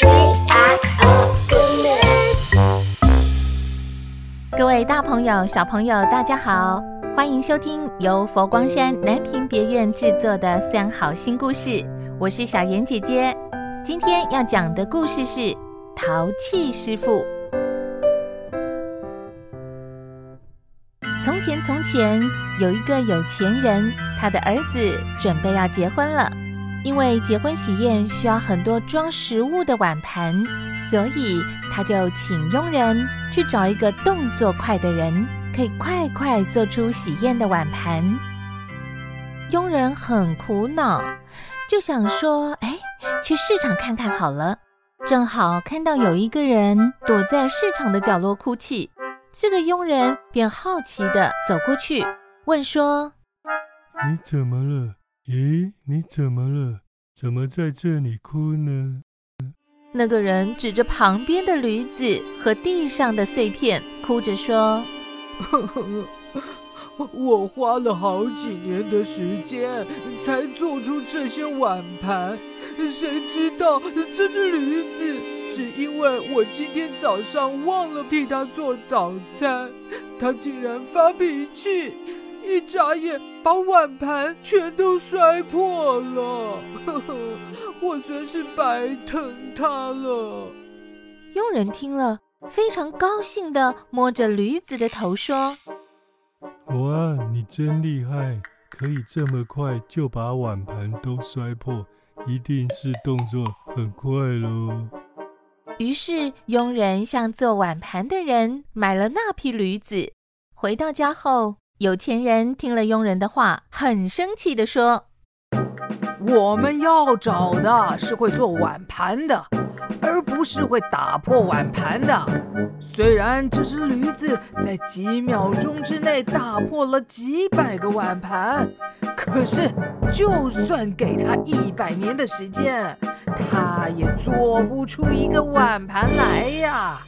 they of goodness 各位大朋友小朋友大家好欢迎收听由佛光山南屏别院制作的三好新故事我是小妍姐姐今天要讲的故事是淘气师傅。从前从前有一个有钱人他的儿子准备要结婚了。因为结婚喜宴需要很多装食物的碗盘，所以他就请佣人去找一个动作快的人，可以快快做出喜宴的碗盘。佣人很苦恼，就想说：“哎，去市场看看好了。”正好看到有一个人躲在市场的角落哭泣，这个佣人便好奇地走过去，问说：“你怎么了？”咦，你怎么了？怎么在这里哭呢？那个人指着旁边的驴子和地上的碎片，哭着说：“ 我花了好几年的时间才做出这些碗盘，谁知道这只驴子只因为我今天早上忘了替它做早餐，它竟然发脾气。”一眨眼，把碗盘全都摔破了，呵呵，我真是白疼他了。佣人听了，非常高兴的摸着驴子的头说：“哇，你真厉害，可以这么快就把碗盘都摔破，一定是动作很快喽。”于是，佣人向做碗盘的人买了那匹驴子。回到家后，有钱人听了佣人的话，很生气地说：“我们要找的是会做碗盘的，而不是会打破碗盘的。虽然这只驴子在几秒钟之内打破了几百个碗盘，可是就算给它一百年的时间，它也做不出一个碗盘来呀。”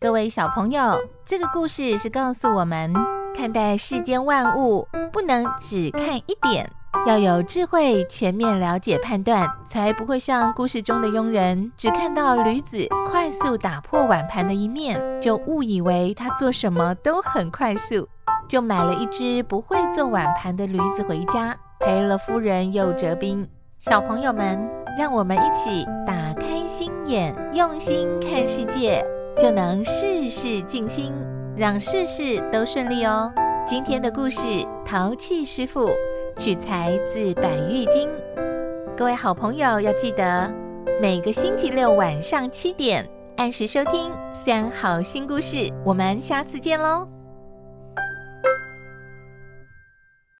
各位小朋友，这个故事是告诉我们。看待世间万物，不能只看一点，要有智慧，全面了解判断，才不会像故事中的佣人，只看到驴子快速打破碗盘的一面，就误以为他做什么都很快速，就买了一只不会做碗盘的驴子回家，赔了夫人又折兵。小朋友们，让我们一起打开心眼，用心看世界，就能事事尽心。让事事都顺利哦。今天的故事《淘气师傅》取材自《百喻经》，各位好朋友要记得每个星期六晚上七点按时收听《三好新故事》，我们下次见喽。